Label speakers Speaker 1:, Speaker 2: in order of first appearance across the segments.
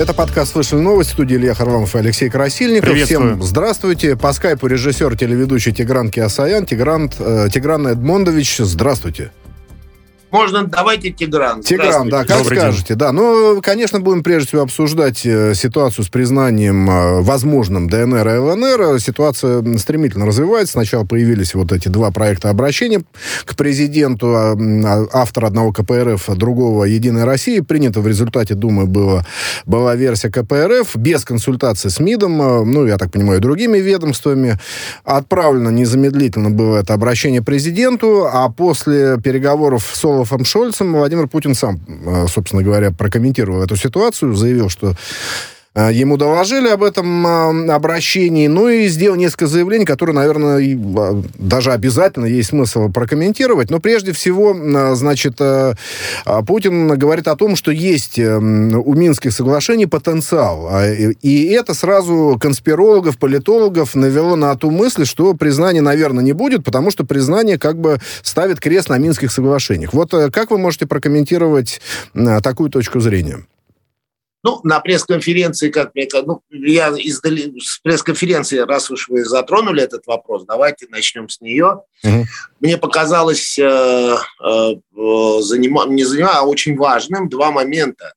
Speaker 1: Это подкаст «Слышали новости». В студии Илья Харламов и Алексей Красильников. Всем здравствуйте. По скайпу режиссер, телеведущий Тигран Киасаян. Тигран, э, Тигран Эдмондович, здравствуйте.
Speaker 2: Можно, давайте Тигран.
Speaker 1: Тигран, да, как Добрый скажете. День. Да, ну, конечно, будем прежде всего обсуждать э, ситуацию с признанием э, возможным ДНР и ЛНР. Ситуация стремительно развивается. Сначала появились вот эти два проекта обращения к президенту. А, а, автор одного КПРФ, другого «Единой России». Принято в результате Думы было, была версия КПРФ без консультации с МИДом, э, ну, я так понимаю, другими ведомствами. Отправлено незамедлительно было это обращение президенту, а после переговоров с Олафом Шольцем Владимир Путин сам, э, собственно говоря, прокомментировал эту ситуацию, заявил, что ему доложили об этом э, обращении, ну и сделал несколько заявлений, которые, наверное, а, даже обязательно есть смысл прокомментировать. Но прежде всего, э, значит, а, Путин говорит о том, что есть у Минских соглашений потенциал. А, и это сразу конспирологов, политологов навело на ту мысль, что признания, наверное, не будет, потому что признание как бы ставит крест на Минских соглашениях. Вот как вы можете прокомментировать такую точку зрения?
Speaker 2: Ну, на пресс-конференции, как мне ну, я издали, с пресс-конференции, раз уж вы затронули этот вопрос, давайте начнем с нее. Угу. Мне показалось э, э, занима, не занимая, а очень важным два момента.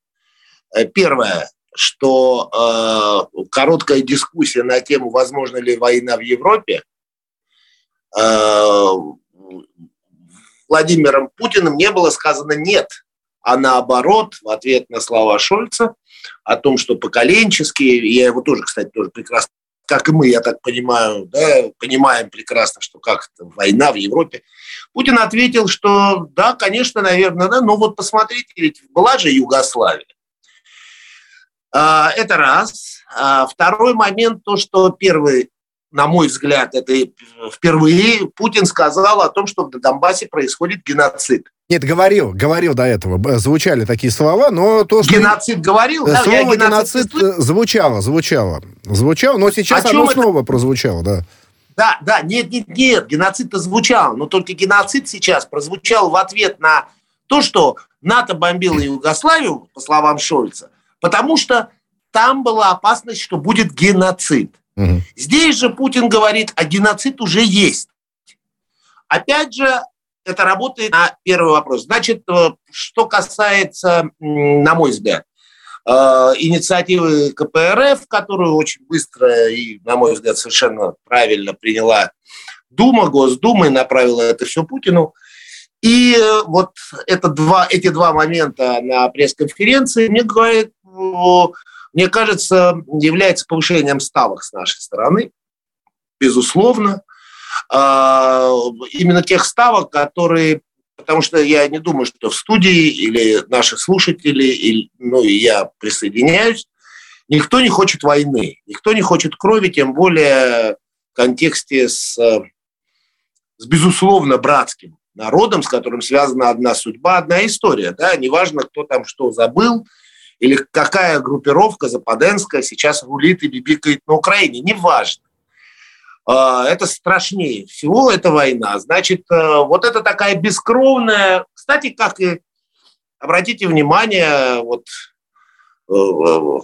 Speaker 2: Э, первое, что э, короткая дискуссия на тему, возможно ли война в Европе, э, Владимиром Путиным не было сказано «нет», а наоборот, в ответ на слова Шольца, о том, что поколенческие, я его тоже, кстати, тоже прекрасно, как и мы, я так понимаю, да, понимаем прекрасно, что как война в Европе. Путин ответил, что да, конечно, наверное, да, но вот посмотрите, ведь была же Югославия. А, это раз. А, второй момент, то, что первый, на мой взгляд, это впервые Путин сказал о том, что на Донбассе происходит геноцид.
Speaker 1: Нет, говорил, говорил до этого. Звучали такие слова, но то,
Speaker 2: что... Геноцид говорил? Да,
Speaker 1: Слово геноцид, геноцид звучало, звучало. Звучало, но сейчас оно это? снова прозвучало, да.
Speaker 2: Да, да, нет, нет, нет, геноцид-то звучал, но только геноцид сейчас прозвучал в ответ на то, что НАТО бомбило Югославию, по словам Шольца, потому что там была опасность, что будет геноцид. Угу. Здесь же Путин говорит, а геноцид уже есть. Опять же, это работает на первый вопрос. Значит, э, что касается, на мой взгляд, э, инициативы КПРФ, которую очень быстро и, на мой взгляд, совершенно правильно приняла Дума, Госдума и направила это все Путину. И вот это два, эти два момента на пресс-конференции, мне говорит, мне кажется, является повышением ставок с нашей стороны, безусловно. А, именно тех ставок, которые потому что я не думаю, что в студии или наши слушатели, или, ну и я присоединяюсь, никто не хочет войны, никто не хочет крови, тем более в контексте с, с безусловно братским народом, с которым связана одна судьба, одна история. Да? Неважно, кто там что забыл, или какая группировка западенская сейчас рулит и бибикает на Украине, неважно. А, это страшнее всего, это война. Значит, э, вот это такая бескровная, кстати, как и, обратите внимание, вот э, э,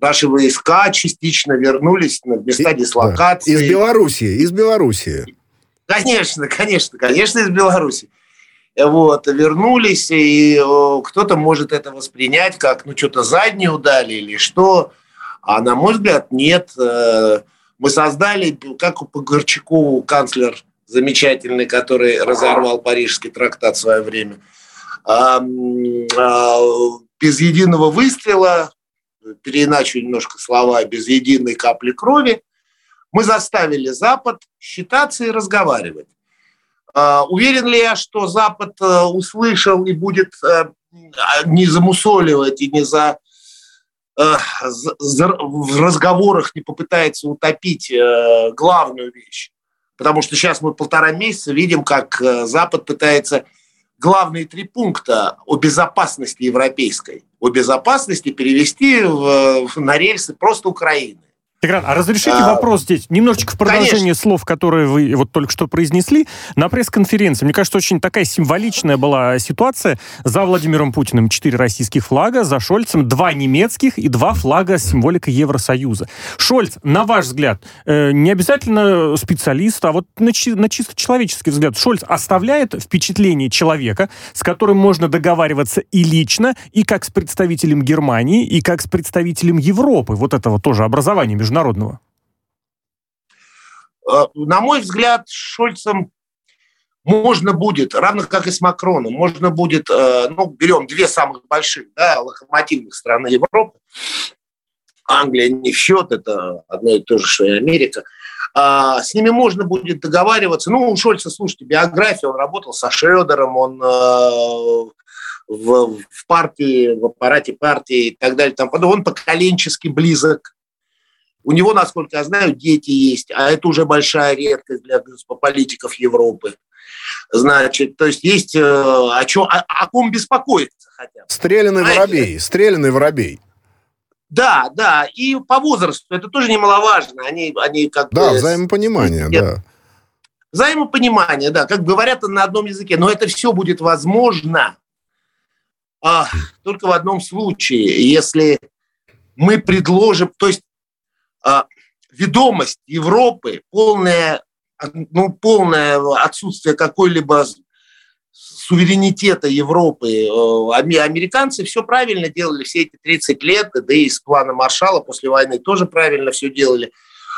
Speaker 2: наши войска частично вернулись на места дислокации.
Speaker 1: Из Белоруссии, из Белоруссии.
Speaker 2: Конечно, конечно, конечно, из Беларуси. Вот, вернулись, и кто-то может это воспринять как, ну, что-то заднюю дали или что. А на мой взгляд, нет. Мы создали, как у Погорчакову, канцлер замечательный, который разорвал Парижский трактат в свое время, а, без единого выстрела, переиначу немножко слова, без единой капли крови, мы заставили Запад считаться и разговаривать. А, уверен ли я, что Запад э, услышал и будет э, не замусоливать и не за Э, в разговорах не попытается утопить главную вещь. Потому что сейчас мы полтора месяца видим, как Запад пытается главные три пункта о безопасности европейской, о безопасности перевести в, на рельсы просто Украины.
Speaker 3: Тигран, а разрешите а, вопрос здесь? Немножечко в продолжение конечно. слов, которые вы вот только что произнесли. На пресс-конференции, мне кажется, очень такая символичная была ситуация. За Владимиром Путиным четыре российских флага, за Шольцем два немецких и два флага с символикой Евросоюза. Шольц, на ваш взгляд, э, не обязательно специалист, а вот на, чи- на чисто человеческий взгляд, Шольц оставляет впечатление человека, с которым можно договариваться и лично, и как с представителем Германии, и как с представителем Европы. Вот этого тоже образования между международного?
Speaker 2: Э, на мой взгляд, Шольцем можно будет, равно как и с Макроном, можно будет, э, ну, берем две самых больших, да, локомотивных страны Европы, Англия не в счет, это одно и то же, что и Америка, а, с ними можно будет договариваться. Ну, у Шольца, слушайте, биография, он работал со Шредером, он э, в, в партии, в аппарате партии и так далее. Там, он поколенчески близок у него, насколько я знаю, дети есть, а это уже большая редкость для политиков Европы. Значит, то есть есть э, о, чем, о, о ком беспокоиться хотя бы.
Speaker 1: Стреляный Знаете? воробей, стреляный воробей.
Speaker 2: Да, да, и по возрасту, это тоже немаловажно. Они, они как
Speaker 1: да, бы... взаимопонимание, нет, да.
Speaker 2: Взаимопонимание, да, как говорят на одном языке. Но это все будет возможно а, только в одном случае, если мы предложим... То есть ведомость Европы, полное, ну, полное отсутствие какой-либо суверенитета Европы. Э, американцы все правильно делали все эти 30 лет, да и с плана Маршала после войны тоже правильно все делали.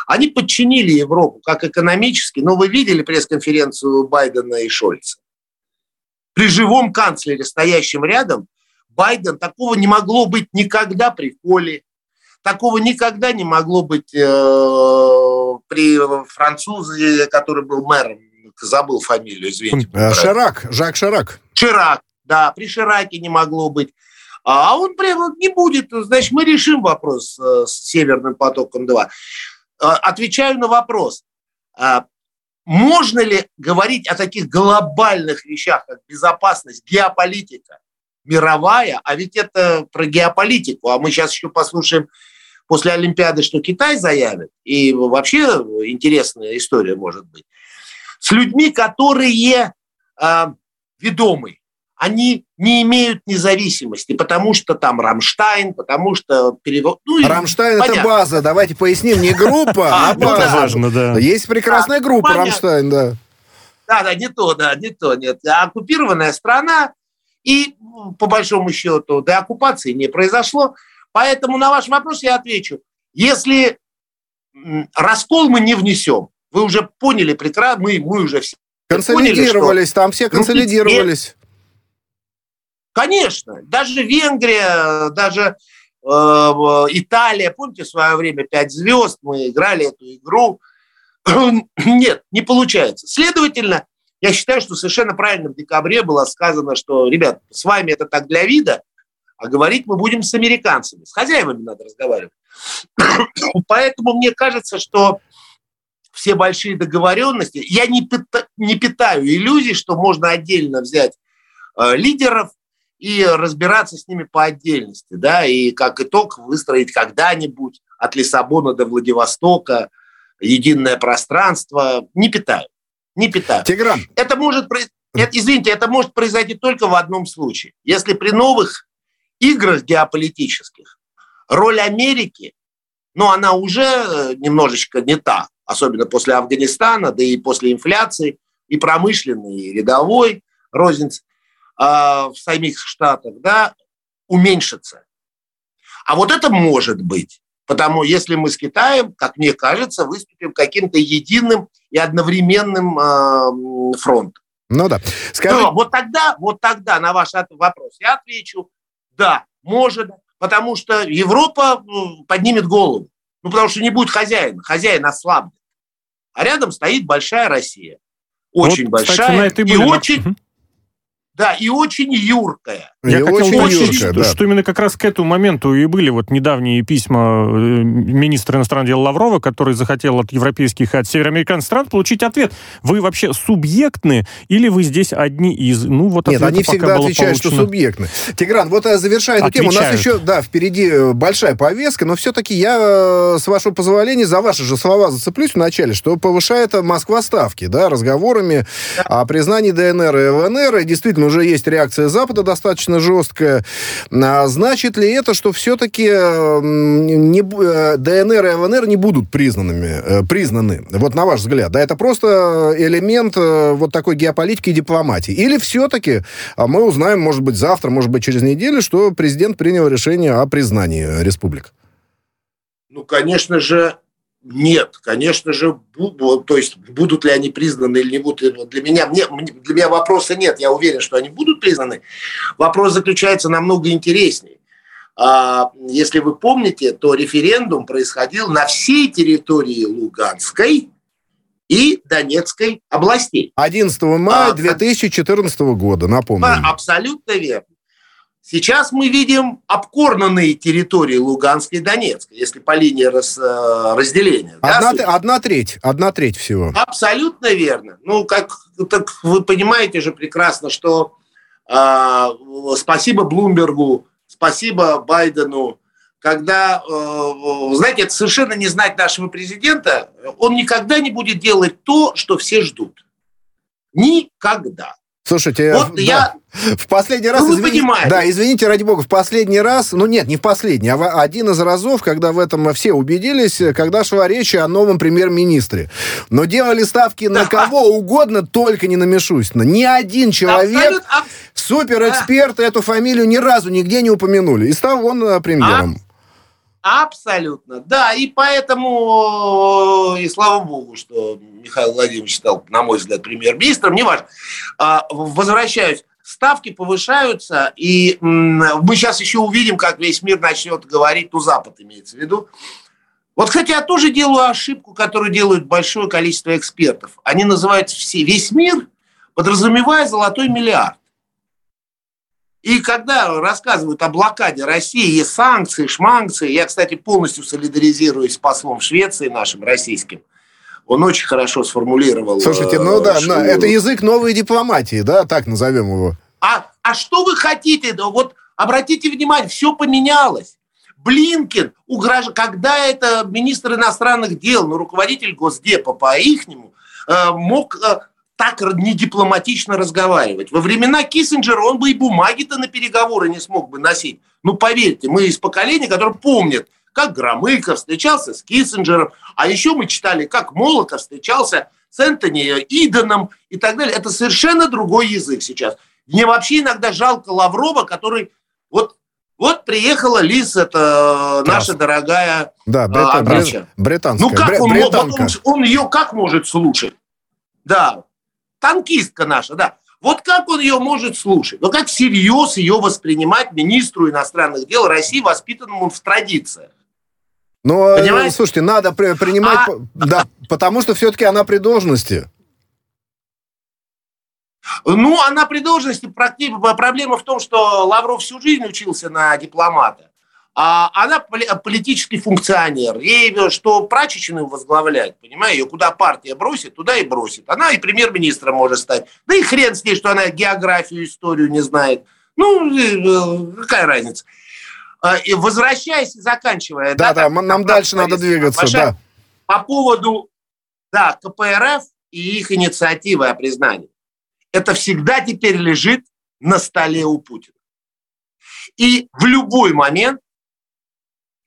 Speaker 2: Они подчинили Европу как экономически, но вы видели пресс-конференцию Байдена и Шольца. При живом канцлере, стоящем рядом, Байден, такого не могло быть никогда при Коле, Такого никогда не могло быть э, при французе, который был мэром. Забыл фамилию, извините.
Speaker 1: Э, Ширак, Жак Ширак.
Speaker 2: Ширак, да, при Шираке не могло быть. А он прямо не будет. Значит, мы решим вопрос э, с Северным потоком-2. Э, отвечаю на вопрос. Можно ли говорить о таких глобальных вещах, как безопасность, геополитика, мировая, а ведь это про геополитику, а мы сейчас еще послушаем после Олимпиады, что Китай заявит, и вообще интересная история может быть, с людьми, которые э, ведомы, они не имеют независимости, потому что там Рамштайн, потому что перевод...
Speaker 1: Ну, Рамштайн понятно. это база, давайте поясним, не группа, а, а база. Важно, да. Есть прекрасная группа Рамштайн, да.
Speaker 2: Да, да, не то, да, не то, нет. Оккупированная страна, и по большому счету до оккупации не произошло. Поэтому на ваш вопрос я отвечу. Если раскол мы не внесем, вы уже поняли прекрасно, мы, мы уже все
Speaker 1: Консолидировались, поняли, там все консолидировались.
Speaker 2: Конечно, даже Венгрия, даже э, Италия, помните, в свое время «Пять звезд», мы играли эту игру. Нет, не получается. Следовательно, я считаю, что совершенно правильно в декабре было сказано, что, ребят, с вами это так для вида, а говорить мы будем с американцами. С хозяевами надо разговаривать. Поэтому мне кажется, что все большие договоренности, я не, пита, не питаю иллюзий, что можно отдельно взять э, лидеров и разбираться с ними по отдельности, да, и как итог выстроить когда-нибудь от Лиссабона до Владивостока единое пространство. Не питаю, не питаю.
Speaker 1: Тигран.
Speaker 2: Это может, это, извините, это может произойти только в одном случае. Если при новых играх геополитических роль Америки, ну, она уже э, немножечко не та, особенно после Афганистана, да и после инфляции, и промышленной, и рядовой розницы э, в самих Штатах, да, уменьшится. А вот это может быть. Потому если мы с Китаем, как мне кажется, выступим каким-то единым и одновременным э, фронтом.
Speaker 1: Ну да.
Speaker 2: Скажи... Но вот тогда, вот тогда на ваш вопрос я отвечу, да, может, потому что Европа ну, поднимет голову. Ну, потому что не будет хозяина. Хозяин ослабнет. А рядом стоит большая Россия. Очень вот, большая кстати, и очень... Да, и очень юркая.
Speaker 3: Я и хотел очень уточнить, что, да. что именно как раз к этому моменту и были вот недавние письма э, министра иностранных дел Лаврова, который захотел от европейских и от североамериканских стран получить ответ. Вы вообще субъектны или вы здесь одни из?
Speaker 1: Ну, вот Нет, они всегда отвечают, получено. что субъектны. Тигран, вот э, завершая эту отвечают. тему, у нас еще, да, впереди э, большая повестка, но все-таки я, с вашего позволения, за ваши же слова зацеплюсь вначале, что повышает Москва ставки, да, разговорами да. о признании ДНР и ЛНР, и действительно уже есть реакция Запада достаточно достаточно жесткая. А значит ли это, что все-таки не, э, ДНР и ЛНР не будут признанными, э, признаны? Вот на ваш взгляд. Да, это просто элемент э, вот такой геополитики и дипломатии. Или все-таки а мы узнаем, может быть, завтра, может быть, через неделю, что президент принял решение о признании республик?
Speaker 2: Ну, конечно же, нет, конечно же, то есть будут ли они признаны или не будут, для меня, мне, для меня вопроса нет, я уверен, что они будут признаны. Вопрос заключается намного интереснее. А, если вы помните, то референдум происходил на всей территории Луганской и Донецкой областей.
Speaker 1: 11 мая 2014 а, года, напомню.
Speaker 2: Абсолютно верно. Сейчас мы видим обкорнанные территории Луганской и Донецкой, если по линии раз, э, разделения.
Speaker 1: Одна, да, одна треть, одна треть всего.
Speaker 2: Абсолютно верно. Ну, как так вы понимаете же прекрасно, что э, спасибо Блумбергу, спасибо Байдену, когда, э, знаете, это совершенно не знать нашего президента, он никогда не будет делать то, что все ждут. Никогда.
Speaker 1: Слушайте, вот да, я... в последний раз, ну, извините, да, извините, ради бога, в последний раз, ну нет, не в последний, а один из разов, когда в этом все убедились, когда шла речь о новом премьер-министре. Но делали ставки на кого угодно, только не на Мишустина. Ни один человек, суперэксперт, эту фамилию ни разу нигде не упомянули. И стал он э, премьером.
Speaker 2: Абсолютно, да, и поэтому, и слава богу, что Михаил Владимирович стал, на мой взгляд, премьер-министром, не важно. А, возвращаюсь, ставки повышаются, и мы сейчас еще увидим, как весь мир начнет говорить, ну, Запад имеется в виду. Вот, кстати, я тоже делаю ошибку, которую делают большое количество экспертов. Они называют все, весь мир, подразумевая золотой миллиард. И когда рассказывают о блокаде России и санкции, шманкции, я, кстати, полностью солидаризируюсь с послом Швеции нашим российским, он очень хорошо сформулировал.
Speaker 1: Слушайте, ну да, что... это язык новой дипломатии, да, так назовем его.
Speaker 2: А, а что вы хотите? Вот обратите внимание, все поменялось. Блинкин, угрож... когда это министр иностранных дел, ну, руководитель Госдепа по-ихнему, э, мог э, так не дипломатично разговаривать. Во времена Киссинджера он бы и бумаги-то на переговоры не смог бы носить. Ну, поверьте, мы из поколения, которое помнит, как Громыко встречался с Киссинджером, а еще мы читали, как Молотов встречался с Энтони Иденом и так далее. Это совершенно другой язык сейчас. Мне вообще иногда жалко Лаврова, который вот вот приехала Лиз, это наша дорогая
Speaker 1: да, британ, британская.
Speaker 2: Ну как он, он, он ее как может слушать? Да, танкистка наша, да. Вот как он ее может слушать? Ну, как всерьез ее воспринимать министру иностранных дел России, воспитанному в традициях?
Speaker 1: Ну, э, Понимаете? слушайте, надо при, принимать... А... Да, потому что все-таки она при должности.
Speaker 2: Ну, она при должности. Проблема в том, что Лавров всю жизнь учился на дипломата. А она политический функционер. Ей что прачечную возглавляет, понимаете, ее куда партия бросит, туда и бросит. Она и премьер-министром может стать. Да и хрен с ней, что она географию, историю не знает. Ну, э, какая разница. А, и возвращаясь и заканчивая.
Speaker 1: Да, да, да нам дальше надо двигаться, да.
Speaker 2: По поводу, да, КПРФ и их инициативы о признании. Это всегда теперь лежит на столе у Путина. И в любой момент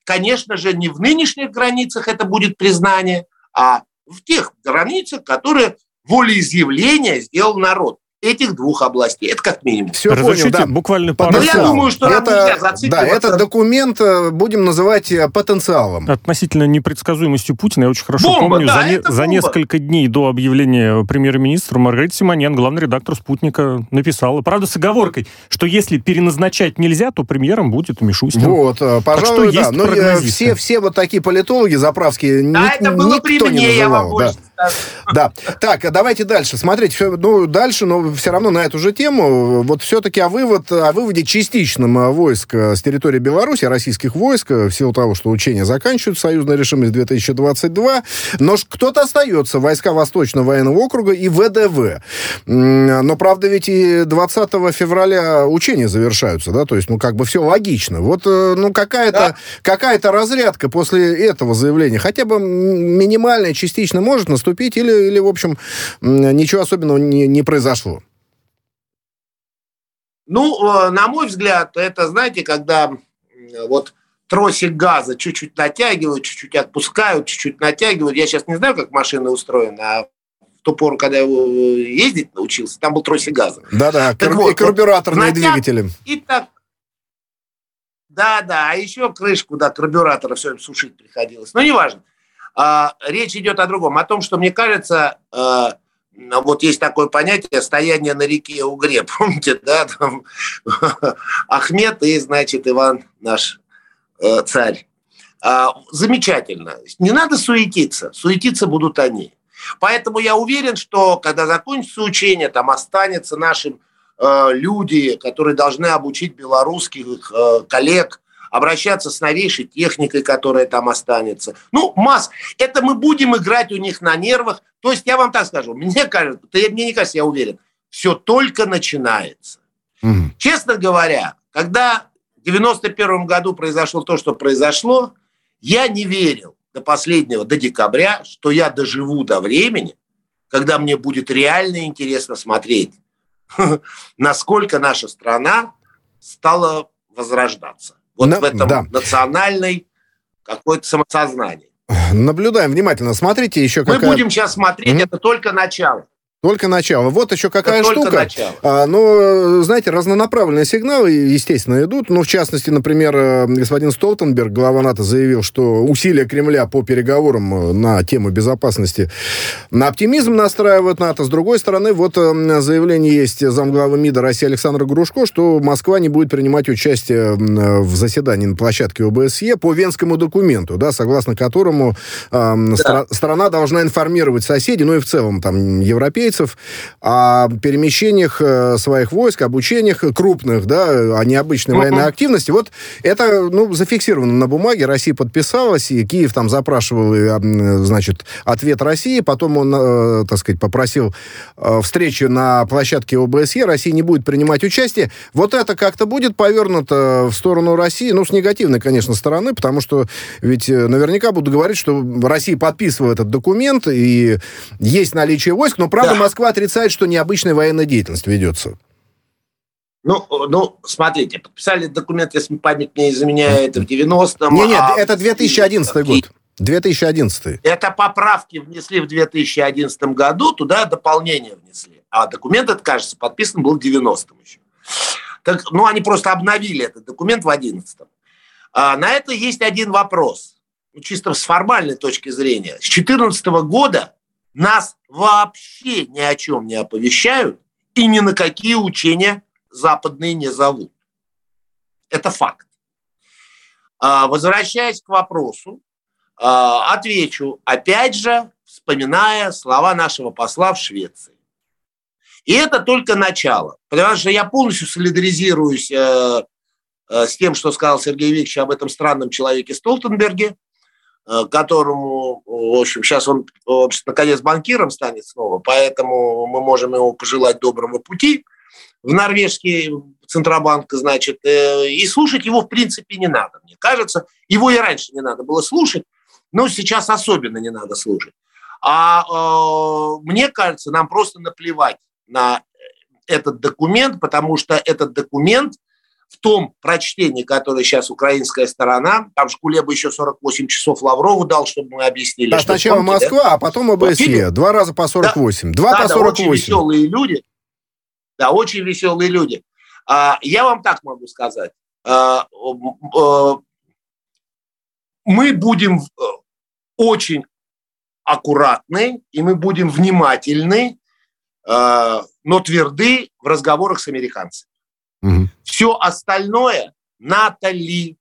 Speaker 2: конечно же, не в нынешних границах это будет признание, а в тех границах, которые волеизъявление сделал народ этих двух областей. Это как минимум.
Speaker 1: Все Разрешите понял, да.
Speaker 3: буквально пару Но
Speaker 2: я думаю, что
Speaker 1: это, да, этот документ э, будем называть э, потенциалом.
Speaker 3: Относительно непредсказуемостью Путина, я очень хорошо бомба, помню, да, за, не, за несколько дней до объявления премьер-министра Маргарита Симоньян, главный редактор «Спутника», написала, правда, с оговоркой, что если переназначать нельзя, то премьером будет Мишустин.
Speaker 1: Вот, э, пожалуй, так что да. Но все, все вот такие политологи заправские, да, ни, это было никто при мне, не называл. Я вам
Speaker 2: да. больше
Speaker 1: Да. Так, а давайте дальше. Смотрите, ну, дальше, но все равно на эту же тему. Вот все-таки о, вывод, о выводе частичном э, войск с территории Беларуси, российских войск, в силу того, что учения заканчивают, союзная решимость 2022, но кто-то остается, войска Восточного военного округа и ВДВ. Но, правда, ведь и 20 февраля учения завершаются, да, то есть, ну, как бы все логично. Вот, ну, какая-то да. какая разрядка после этого заявления, хотя бы минимальная, частично может наступить, или, или в общем, ничего особенного не, не произошло?
Speaker 2: Ну, э, на мой взгляд, это, знаете, когда вот тросик газа чуть-чуть натягивают, чуть-чуть отпускают, чуть-чуть натягивают. Я сейчас не знаю, как машина устроена, а в ту пору, когда я э, ездить научился, там был тросик газа.
Speaker 1: Да-да, кар- вот, и карбюраторные натяг... двигатели.
Speaker 2: И так да, да, а еще крышку, да, карбюратора все сушить приходилось. Но неважно. А, речь идет о другом, о том, что мне кажется, а, вот есть такое понятие стояние на реке Угре, помните, да, там Ахмед и, значит, Иван наш э, царь. А, замечательно. Не надо суетиться, суетиться будут они. Поэтому я уверен, что когда закончится учение, там останется нашим Э, люди, которые должны обучить белорусских э, коллег обращаться с новейшей техникой, которая там останется. Ну, масс. Это мы будем играть у них на нервах. То есть я вам так скажу, мне кажется, да, мне не кажется, я уверен, все только начинается. Угу. Честно говоря, когда в 91 году произошло то, что произошло, я не верил до последнего, до декабря, что я доживу до времени, когда мне будет реально интересно смотреть насколько наша страна стала возрождаться. Вот На, в этом да. национальной какое-то самосознание.
Speaker 1: Наблюдаем внимательно. Смотрите еще какая...
Speaker 2: Мы будем сейчас смотреть, mm-hmm. это только начало.
Speaker 1: Только начало. Вот еще какая Это штука. А, ну, знаете, разнонаправленные сигналы, естественно, идут. Ну, в частности, например, э, господин Столтенберг, глава НАТО, заявил, что усилия Кремля по переговорам э, на тему безопасности на оптимизм настраивают НАТО. С другой стороны, вот э, заявление есть замглавы МИДа России Александра Грушко, что Москва не будет принимать участие в заседании на площадке ОБСЕ по Венскому документу, да, согласно которому э, да. страна должна информировать соседей, ну и в целом там европейцев, европейцев о перемещениях э, своих войск, обучениях крупных, да, о необычной военной активности. Вот это, ну, зафиксировано на бумаге, Россия подписалась, и Киев там запрашивал, значит, ответ России, потом он, э, так сказать, попросил э, встречи на площадке ОБСЕ, Россия не будет принимать участие. Вот это как-то будет повернуто в сторону России, ну, с негативной, конечно, стороны, потому что ведь наверняка будут говорить, что Россия подписывала этот документ, и есть наличие войск, но, правда, Москва отрицает, что необычная военная деятельность ведется.
Speaker 2: Ну, ну, смотрите, подписали документ, если память не изменяет, в 90-м.
Speaker 1: Нет, нет, а это 2011 и, год. 2011.
Speaker 2: Это поправки внесли в 2011 году, туда дополнение внесли. А документ, это, кажется, подписан был в 90-м еще. Так, ну, они просто обновили этот документ в 11-м. А, на это есть один вопрос. Ну, чисто с формальной точки зрения. С 2014 года нас вообще ни о чем не оповещают и ни на какие учения западные не зовут. Это факт. А, возвращаясь к вопросу, а, отвечу, опять же, вспоминая слова нашего посла в Швеции. И это только начало. Потому что я полностью солидаризируюсь э, э, с тем, что сказал Сергей Викторович об этом странном человеке Столтенберге. Э, которому, в общем, сейчас он, наконец, банкиром станет снова, поэтому мы можем ему пожелать доброго пути в норвежский Центробанк, значит, э, и слушать его, в принципе, не надо, мне кажется. Его и раньше не надо было слушать, но сейчас особенно не надо слушать. А э, мне кажется, нам просто наплевать на этот документ, потому что этот документ – в том прочтении, которое сейчас украинская сторона, там же Кулеба еще 48 часов Лаврову дал, чтобы мы объяснили.
Speaker 1: Да, сначала помните, Москва, да? а потом ОБСЕ. Два раза по 48. Да, Два да, по 48. Да,
Speaker 2: очень веселые люди. Да, очень веселые люди. А, я вам так могу сказать. А, а, мы будем э, очень аккуратны, и мы будем внимательны, а, но тверды в разговорах с американцами. Угу. Все остальное, НАТО ли,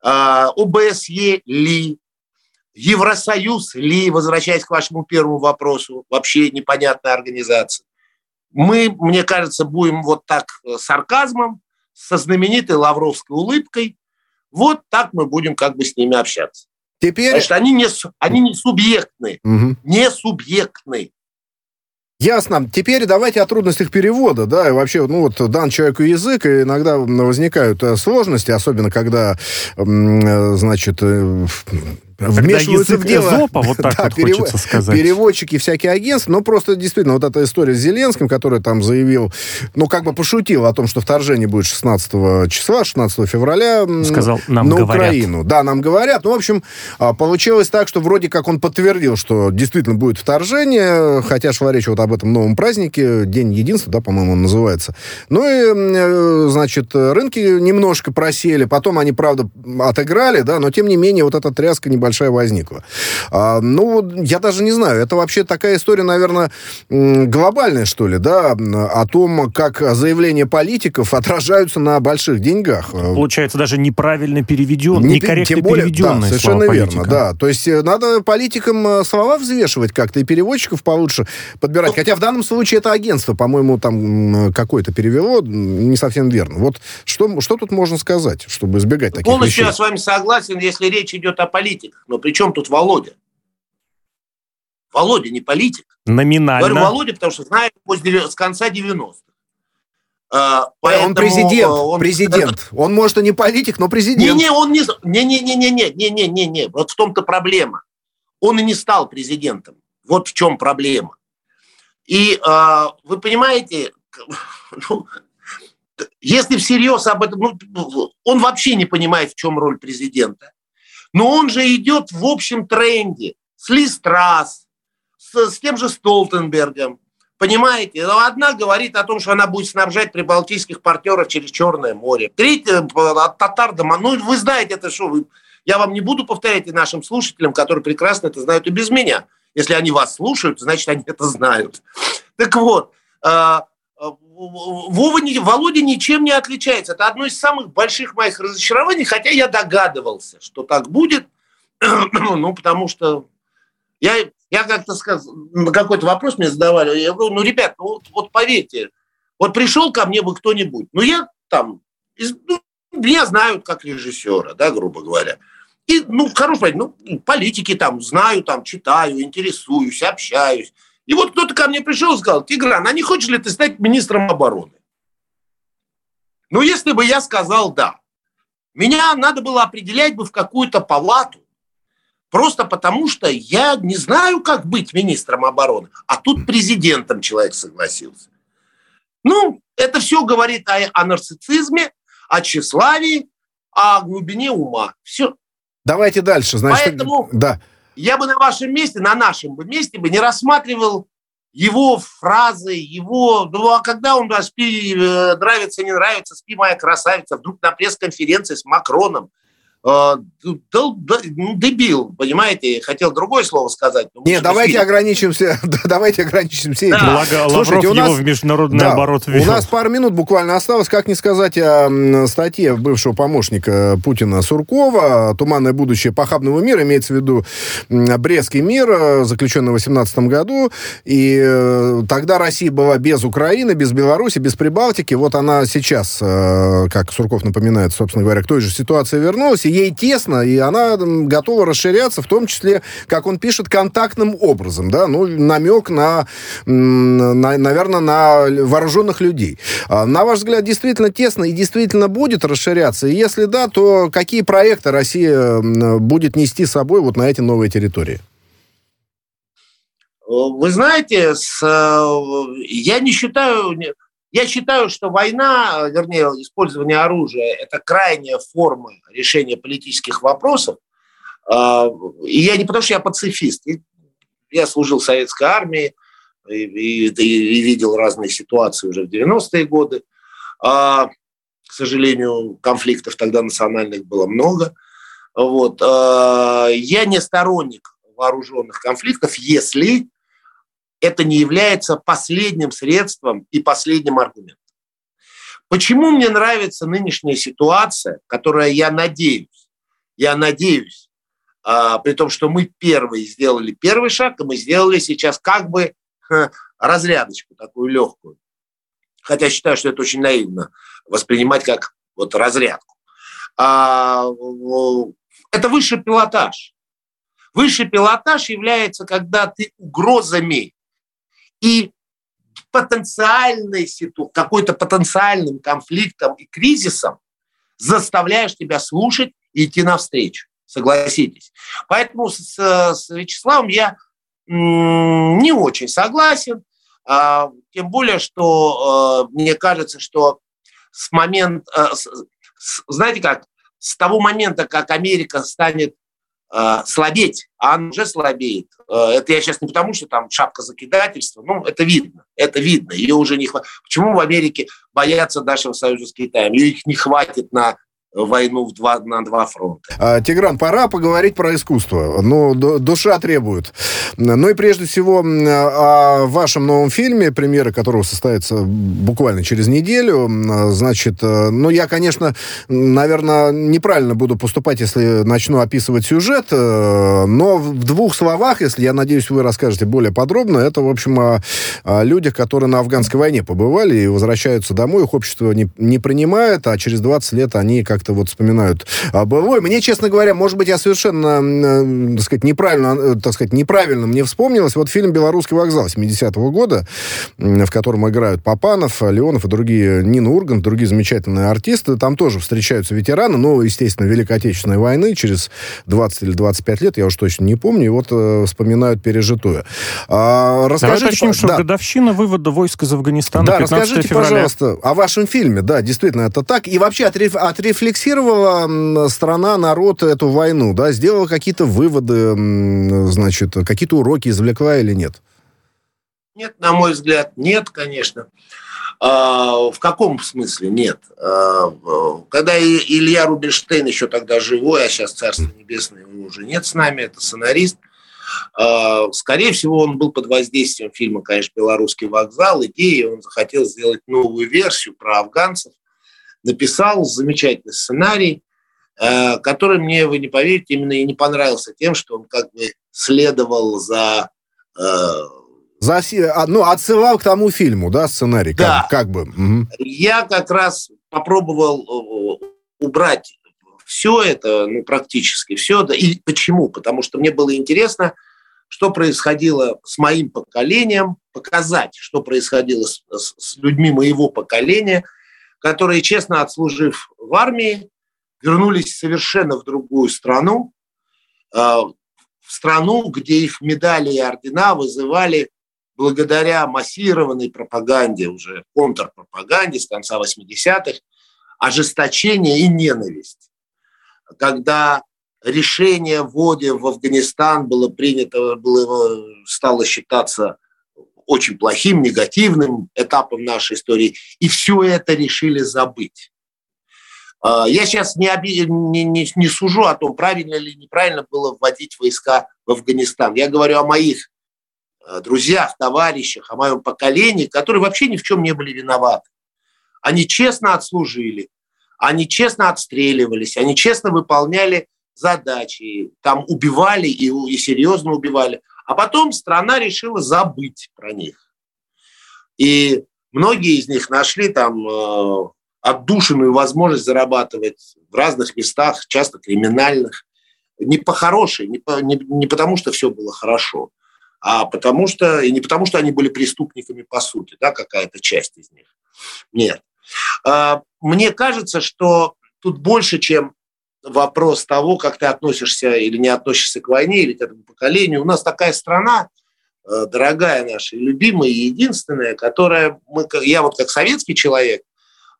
Speaker 2: ОБСЕ ли, Евросоюз ли, возвращаясь к вашему первому вопросу, вообще непонятная организация. Мы, мне кажется, будем вот так э, сарказмом, со знаменитой лавровской улыбкой, вот так мы будем как бы с ними общаться. Теперь... Что они не, они не субъектны, угу. не субъектны.
Speaker 1: Ясно. Теперь давайте о трудностях перевода, да, и вообще, ну вот дан человеку язык, и иногда возникают э, сложности, особенно когда, э, значит, вмешиваются в дело. Эзопа, вот так да, вот перев... хочется сказать. Переводчики, всякие агентства. Ну, просто действительно, вот эта история с Зеленским, который там заявил, ну, как бы пошутил о том, что вторжение будет 16 числа, 16 февраля
Speaker 3: Сказал, нам
Speaker 1: на
Speaker 3: говорят.
Speaker 1: Украину. Да, нам говорят. Ну, в общем, а, получилось так, что вроде как он подтвердил, что действительно будет вторжение, хотя шла речь вот об этом новом празднике, День единства, да, по-моему, он называется. Ну и, э, значит, рынки немножко просели, потом они, правда, отыграли, да, но тем не менее вот эта тряска небольшая большая возникла. А, ну, я даже не знаю, это вообще такая история, наверное, глобальная, что ли, да, о том, как заявления политиков отражаются на больших деньгах.
Speaker 3: Получается, даже неправильно переведен, не, некорректно тем более, переведенные
Speaker 1: да, совершенно верно, да. То есть э, надо политикам э, слова взвешивать как-то, и переводчиков получше подбирать. Хотя в данном случае это агентство, по-моему, там какое-то перевело, не совсем верно. Вот что, что тут можно сказать, чтобы избегать таких
Speaker 2: Полностью
Speaker 1: вещей?
Speaker 2: я с вами согласен, если речь идет о политиках. Но при чем тут Володя? Володя не политик.
Speaker 3: Номинально.
Speaker 2: Говорю Володя, потому что знаю после, с конца 90-х.
Speaker 1: А, поэтому он президент, он, президент. Он, может, и не политик, но президент.
Speaker 2: Не-не, он не... Не-не-не-не-не-не-не-не. Вот в том-то проблема. Он и не стал президентом. Вот в чем проблема. И э, вы понимаете, ну, если всерьез об этом... Ну, он вообще не понимает, в чем роль президента. Но он же идет в общем тренде с Листрас, с, с тем же Столтенбергом. Понимаете? Одна говорит о том, что она будет снабжать прибалтийских партнеров через Черное море. Третья от татар Ну, вы знаете это, что. Я вам не буду повторять и нашим слушателям, которые прекрасно это знают и без меня. Если они вас слушают, значит, они это знают. Так вот, а, Вова, Володя ничем не отличается. Это одно из самых больших моих разочарований, хотя я догадывался, что так будет. ну, потому что я, я как-то сказал, на какой-то вопрос мне задавали, я говорю, ну, ребят, ну, вот поверьте, вот пришел ко мне бы кто-нибудь, ну, я там, из, ну, меня знают как режиссера, да, грубо говоря. И, ну, хорошо, ну, политики там знаю, там, читаю, интересуюсь, общаюсь. И вот кто-то ко мне пришел и сказал, Тигран, а не хочешь ли ты стать министром обороны? Ну, если бы я сказал «да», меня надо было определять бы в какую-то палату, просто потому что я не знаю, как быть министром обороны, а тут президентом человек согласился. Ну, это все говорит о, о нарциссизме, о тщеславии, о глубине ума. Все.
Speaker 1: Давайте дальше. Значит,
Speaker 2: Поэтому да я бы на вашем месте, на нашем бы месте бы не рассматривал его фразы, его... Ну, а когда он спи, э, нравится, не нравится, спи, моя красавица, вдруг на пресс-конференции с Макроном дебил, понимаете, хотел другое слово сказать.
Speaker 1: Не, давайте ограничимся, давайте ограничимся этим. Да.
Speaker 3: Благо, Слушайте, у нас, его в международный да, оборот
Speaker 1: ввел. У нас пару минут буквально осталось. Как не сказать о статье бывшего помощника Путина Суркова «Туманное будущее похабного мира», имеется в виду Брестский мир, э, заключенный в 18 году. И э, тогда Россия была без Украины, без Беларуси, без Прибалтики. Вот она сейчас, э, как Сурков напоминает, собственно говоря, к той же ситуации вернулась. И ей тесно, и она готова расширяться, в том числе, как он пишет, контактным образом, да, ну, намек на, на наверное, на вооруженных людей. А, на ваш взгляд, действительно тесно и действительно будет расширяться? И если да, то какие проекты Россия будет нести с собой вот на эти новые территории?
Speaker 2: Вы знаете, с, э, я не считаю, я считаю, что война, вернее, использование оружия – это крайняя форма решения политических вопросов. А, и я не потому, что я пацифист. Я служил в советской армии и, и, и видел разные ситуации уже в 90-е годы. А, к сожалению, конфликтов тогда национальных было много. Вот. А, я не сторонник вооруженных конфликтов, если это не является последним средством и последним аргументом. Почему мне нравится нынешняя ситуация, которая, я надеюсь, я надеюсь, а, при том, что мы первые сделали первый шаг, и мы сделали сейчас как бы разрядочку такую легкую. Хотя считаю, что это очень наивно воспринимать как вот разрядку. А, это высший пилотаж. Высший пилотаж является, когда ты угрозами и потенциальной ситуацией, какой-то потенциальным конфликтом и кризисом заставляешь тебя слушать и идти навстречу. Согласитесь. Поэтому с, с Вячеславом я не очень согласен. А, тем более, что э, мне кажется, что с момента, знаете как, с того момента, как Америка станет слабеть, а она уже слабеет. Это я сейчас не потому, что там шапка закидательства, ну, это видно, это видно. Ее уже не хватит. Почему в Америке боятся нашего союза с Китаем? Ее их не хватит на войну в два, на два фронта.
Speaker 1: А, Тигран, пора поговорить про искусство. Ну, душа требует. Ну и прежде всего о вашем новом фильме, премьера которого состоится буквально через неделю. Значит, э, ну я, конечно, наверное, неправильно буду поступать, если начну описывать сюжет, э, но в двух словах, если я надеюсь, вы расскажете более подробно, это, в общем, о, о людях, которые на афганской войне побывали и возвращаются домой, их общество не, не принимает, а через 20 лет они как как-то вот вспоминают былой. Мне, честно говоря, может быть, я совершенно, так сказать, неправильно, э, так сказать, неправильно мне вспомнилось. Вот фильм «Белорусский вокзал» 70-го года, в котором играют Папанов, Леонов и другие, Нина Ургант, другие замечательные артисты. Там тоже встречаются ветераны, но, естественно, Великой Отечественной войны через 20 или 25 лет, я уж точно не помню, и вот э, вспоминают пережитое.
Speaker 3: А, расскажите, Давай уточним, что да. годовщина вывода войск из Афганистана
Speaker 1: да, 15 расскажите, февраля. пожалуйста, о вашем фильме. Да, действительно, это так. И вообще отреф, отрефлексируйте отрефлексировала страна, народ эту войну, да, сделала какие-то выводы, значит, какие-то уроки извлекла или нет?
Speaker 2: Нет, на мой взгляд, нет, конечно. А, в каком смысле нет? А, когда Илья Рубинштейн еще тогда живой, а сейчас Царство Небесное его уже нет с нами, это сценарист, а, скорее всего, он был под воздействием фильма, конечно, «Белорусский вокзал», идеи, он захотел сделать новую версию про афганцев, написал замечательный сценарий, э, который мне, вы не поверите, именно и не понравился тем, что он как бы следовал за...
Speaker 1: Э, за а, ну, отсылал к тому фильму, да, сценарий?
Speaker 2: Да.
Speaker 1: Как, как бы. Угу.
Speaker 2: Я как раз попробовал э, убрать все это, ну, практически все. Да. И почему? Потому что мне было интересно, что происходило с моим поколением, показать, что происходило с, с людьми моего поколения – которые, честно отслужив в армии, вернулись совершенно в другую страну, э, в страну, где их медали и ордена вызывали благодаря массированной пропаганде, уже контрпропаганде с конца 80-х, ожесточение и ненависть. Когда решение вводе в Афганистан было принято, было, стало считаться очень плохим, негативным этапом нашей истории, и все это решили забыть. А, я сейчас не, оби... не, не, не сужу о том, правильно или неправильно было вводить войска в Афганистан. Я говорю о моих э, друзьях, товарищах, о моем поколении, которые вообще ни в чем не были виноваты. Они честно отслужили, они честно отстреливались, они честно выполняли задачи, там убивали и, и серьезно убивали. А потом страна решила забыть про них. И многие из них нашли там э, отдушенную возможность зарабатывать в разных местах, часто криминальных. Не по хорошей, не, по, не, не потому, что все было хорошо, а потому что, и не потому, что они были преступниками по сути, да, какая-то часть из них. Нет. А, мне кажется, что тут больше, чем вопрос того, как ты относишься или не относишься к войне, или к этому поколению. У нас такая страна, э, дорогая наша, любимая и единственная, которая, мы, я вот как советский человек,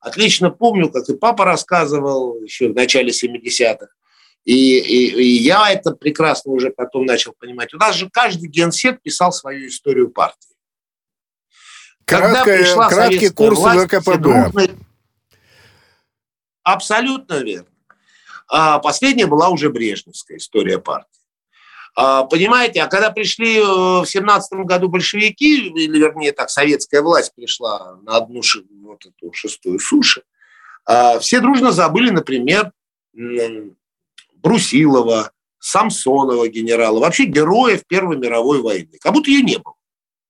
Speaker 2: отлично помню, как и папа рассказывал еще в начале 70-х, и, и, и я это прекрасно уже потом начал понимать. У нас же каждый генсек писал свою историю партии.
Speaker 1: Когда пришла краткий курс власть, ВКПБ. Дружные...
Speaker 2: Абсолютно верно. А последняя была уже Брежневская история партии. А, понимаете, а когда пришли э, в семнадцатом году большевики, или вернее так, советская власть пришла на одну вот эту шестую суши, а, все дружно забыли, например, Брусилова, Самсонова генерала, вообще героев Первой мировой войны. Как будто ее не было.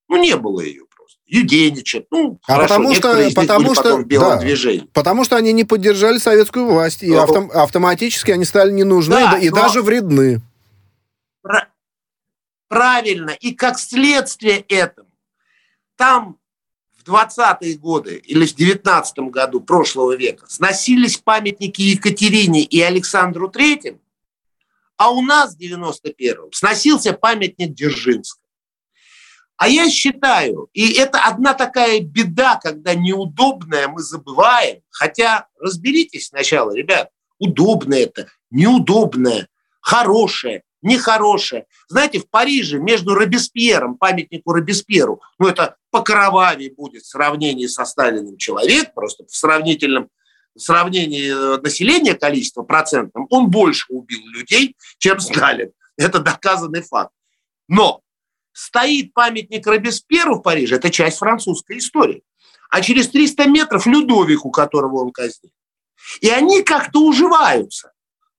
Speaker 2: Ну, не было ее просто. Юденича. Ну,
Speaker 1: а хорошо, потому что, потому что, да,
Speaker 2: движении.
Speaker 1: потому что они не поддержали советскую власть, и ну, автом, автоматически они стали не нужны да, и но... даже вредны.
Speaker 2: Правильно. И как следствие этому, там в 20-е годы или в 19 году прошлого века сносились памятники Екатерине и Александру Третьему, а у нас в 91-м сносился памятник Дзержинскому. А я считаю, и это одна такая беда, когда неудобное мы забываем, хотя разберитесь сначала, ребят, удобное это, неудобное, хорошее, нехорошее. Знаете, в Париже между Робеспьером, памятнику Робеспьеру, ну это покровавее будет в сравнении со Сталиным человек, просто в сравнительном в сравнении э, населения количества процентном, он больше убил людей, чем Сталин. Это доказанный факт. Но стоит памятник Робеспьеру в Париже, это часть французской истории. А через 300 метров Людовику, которого он казнил. И они как-то уживаются.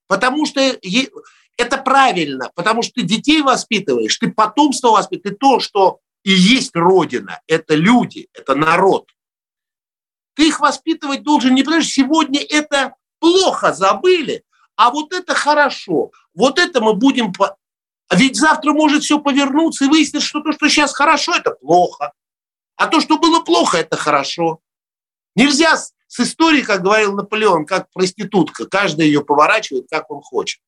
Speaker 2: Потому что это правильно, потому что ты детей воспитываешь, ты потомство воспитываешь, ты то, что и есть Родина, это люди, это народ. Ты их воспитывать должен не потому, что сегодня это плохо забыли, а вот это хорошо. Вот это мы будем... А ведь завтра может все повернуться и выяснится, что то, что сейчас хорошо, это плохо. А то, что было плохо, это хорошо. Нельзя с историей, как говорил Наполеон, как проститутка. Каждый ее поворачивает, как он хочет.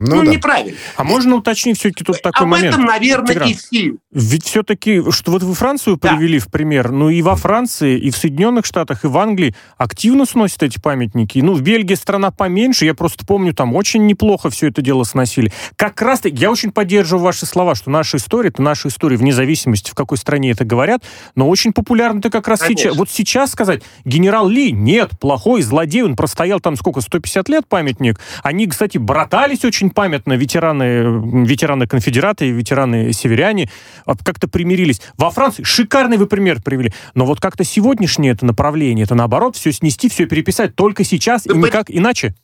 Speaker 2: Ну, ну да. неправильно.
Speaker 3: А можно уточнить все-таки тут такой Об момент?
Speaker 2: Об этом, наверное, Тигран, и фильм.
Speaker 3: Ведь все-таки, что вот вы Францию привели да. в пример, ну и во Франции, и в Соединенных Штатах, и в Англии активно сносят эти памятники. Ну, в Бельгии страна поменьше, я просто помню, там очень неплохо все это дело сносили. Как раз таки, я очень поддерживаю ваши слова, что наша история, это наша история, вне зависимости, в какой стране это говорят, но очень популярно это как раз Конечно. сейчас. Вот сейчас сказать, генерал Ли, нет, плохой, злодей, он простоял там сколько, 150 лет памятник. Они, кстати, братались очень очень памятно ветераны, ветераны конфедераты и ветераны северяне а, как-то примирились. Во Франции шикарный вы пример привели. Но вот как-то сегодняшнее это направление, это наоборот, все снести, все переписать только сейчас вы и никак по... иначе.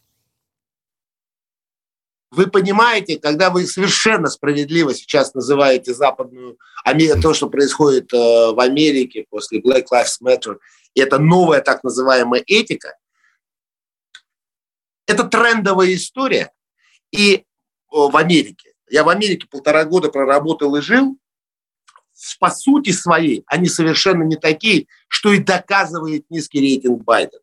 Speaker 2: Вы понимаете, когда вы совершенно справедливо сейчас называете западную Америку, то, что происходит э, в Америке после Black Lives Matter, и это новая так называемая этика, это трендовая история, и в Америке. Я в Америке полтора года проработал и жил. По сути своей они совершенно не такие, что и доказывает низкий рейтинг Байдена.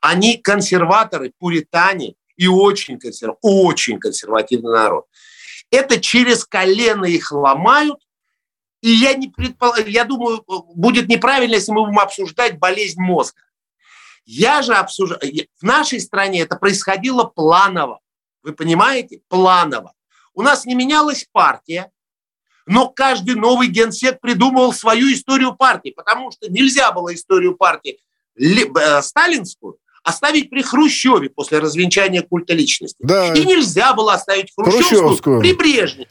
Speaker 2: Они консерваторы, пуритане и очень, консерв... очень консервативный народ. Это через колено их ломают, и я, не предпол... я думаю, будет неправильно, если мы будем обсуждать болезнь мозга. Я же обсуждаю... В нашей стране это происходило планово. Вы понимаете? Планово. У нас не менялась партия, но каждый новый генсек придумывал свою историю партии, потому что нельзя было историю партии э, сталинскую оставить при Хрущеве после развенчания культа личности. Да. И нельзя было оставить Хрущевскую, Хрущевскую. при Брежневе.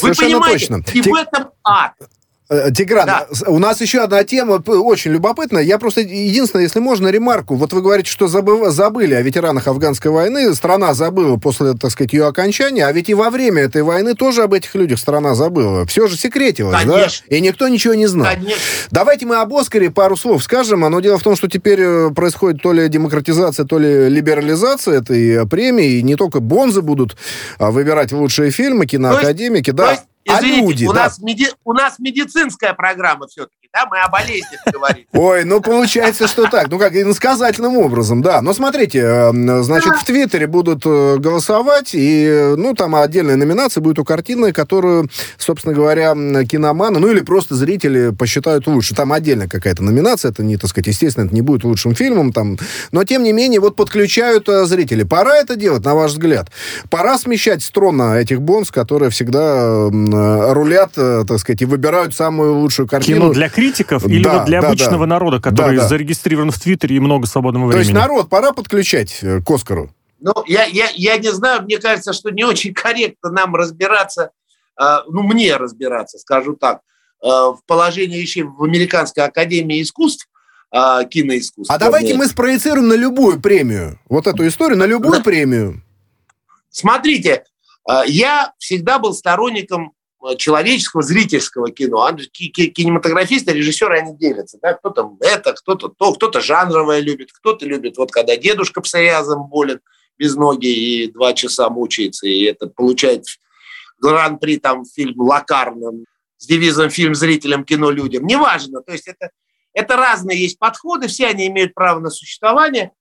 Speaker 2: Вы Совершенно понимаете? Точно. И Те... в этом ад.
Speaker 1: Э, Тигран, да. у нас еще одна тема очень любопытная. Я просто, единственное, если можно, ремарку. Вот вы говорите, что забыв, забыли о ветеранах афганской войны. Страна забыла после, так сказать, ее окончания. А ведь и во время этой войны тоже об этих людях страна забыла. Все же секретилось, Конечно. да? И никто ничего не знал. Конечно. Давайте мы об Оскаре пару слов скажем. Но дело в том, что теперь э, происходит то ли демократизация, то ли либерализация этой премии. И не только Бонзы будут а, выбирать лучшие фильмы, киноакадемики.
Speaker 2: То есть, да. Извините, а люди, у, да. нас меди... у нас медицинская программа все-таки, да? Мы о болезнях говорим.
Speaker 1: Ой, ну получается, что так. Ну как, иносказательным образом, да. Но смотрите, эм, значит, в Твиттере будут э, голосовать, и, ну, там отдельная номинация будет у картины, которую, собственно говоря, киноманы, ну или просто зрители посчитают лучше. Там отдельно какая-то номинация, это не, так сказать, естественно, это не будет лучшим фильмом, там. Но, тем не менее, вот подключают э, зрители. Пора это делать, на ваш взгляд? Пора смещать с трона этих бонс, которые всегда Э, рулят, э, так сказать, и выбирают самую лучшую картину.
Speaker 3: Кино для критиков или да, вот для да, обычного да. народа, который да, да. зарегистрирован в Твиттере и много свободного времени?
Speaker 1: То есть народ пора подключать э, к Оскару?
Speaker 2: Ну, я, я, я не знаю, мне кажется, что не очень корректно нам разбираться, ну, мне разбираться, скажу так, в положении вещей в Американской академии искусств, киноискусств.
Speaker 1: А давайте мы спроецируем на любую премию. Вот эту историю на любую да. премию.
Speaker 2: Смотрите, Я всегда был сторонником человеческого зрительского кино. А кинематографисты, режиссеры, они делятся. Да? Кто-то это, кто-то то, кто-то жанровое любит, кто-то любит, вот когда дедушка псориазом болен, без ноги и два часа мучается, и это получает гран-при там фильм Лакарном с девизом «Фильм зрителям, кино людям». Неважно, то есть это, это разные есть подходы, все они имеют право на существование.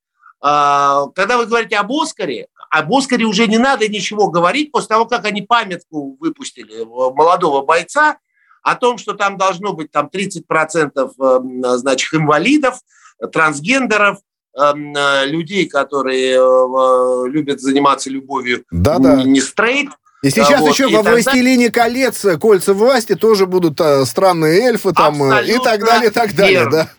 Speaker 2: А, когда вы говорите об Оскаре, об Оскаре уже не надо ничего говорить после того, как они памятку выпустили молодого бойца о том, что там должно быть там 30% эм, значит, инвалидов, трансгендеров, эм, людей, которые э, любят заниматься любовью,
Speaker 1: да -да.
Speaker 2: не стрейт,
Speaker 1: и сейчас вот, еще и во «Властелине колец» кольца власти тоже будут а, странные эльфы там э, и так далее, и так далее. Да?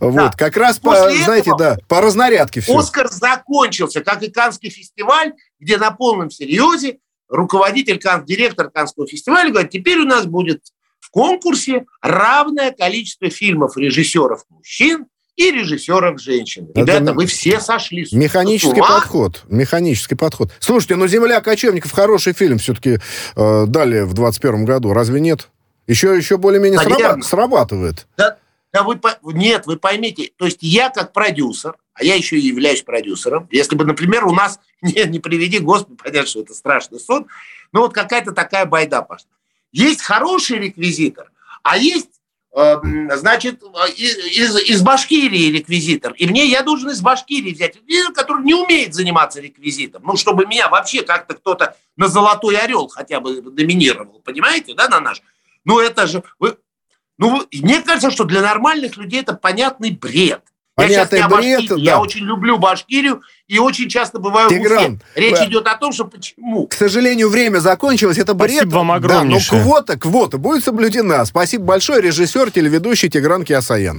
Speaker 1: Да. Вот, как раз, по, знаете, да, по разнарядке все.
Speaker 2: «Оскар» закончился, как и Канский фестиваль, где на полном серьезе руководитель, директор Канского фестиваля говорит, теперь у нас будет в конкурсе равное количество фильмов режиссеров мужчин и режиссеров женщин. Ребята, Это вы все сошли
Speaker 1: с Механический ума. подход. Механический подход. Слушайте, ну «Земля кочевников» хороший фильм все-таки э, дали в 21 году. Разве нет? Еще, еще более-менее сраба- срабатывает.
Speaker 2: Да, да вы, нет, вы поймите. То есть я как продюсер, а я еще и являюсь продюсером. Если бы, например, у нас, не, не приведи Господи, понятно, что это страшный сон, но вот какая-то такая байда пошла. Есть хороший реквизитор, а есть значит, из, из Башкирии реквизитор. И мне я должен из Башкирии взять реквизитор, который не умеет заниматься реквизитом. Ну, чтобы меня вообще как-то кто-то на золотой орел хотя бы доминировал. Понимаете, да, на наш? Ну, это же... Вы, ну, мне кажется, что для нормальных людей это понятный бред.
Speaker 1: Понятный я бред, да.
Speaker 2: Я очень люблю Башкирию и очень часто бываю Тигран, в Уфе. Речь да. идет о том, что почему.
Speaker 1: К сожалению, время закончилось. Это
Speaker 3: Спасибо
Speaker 1: бред.
Speaker 3: вам огромнейшее.
Speaker 1: Да, но квота, квота будет соблюдена. Спасибо большое. Режиссер, телеведущий Тигран Киасаян.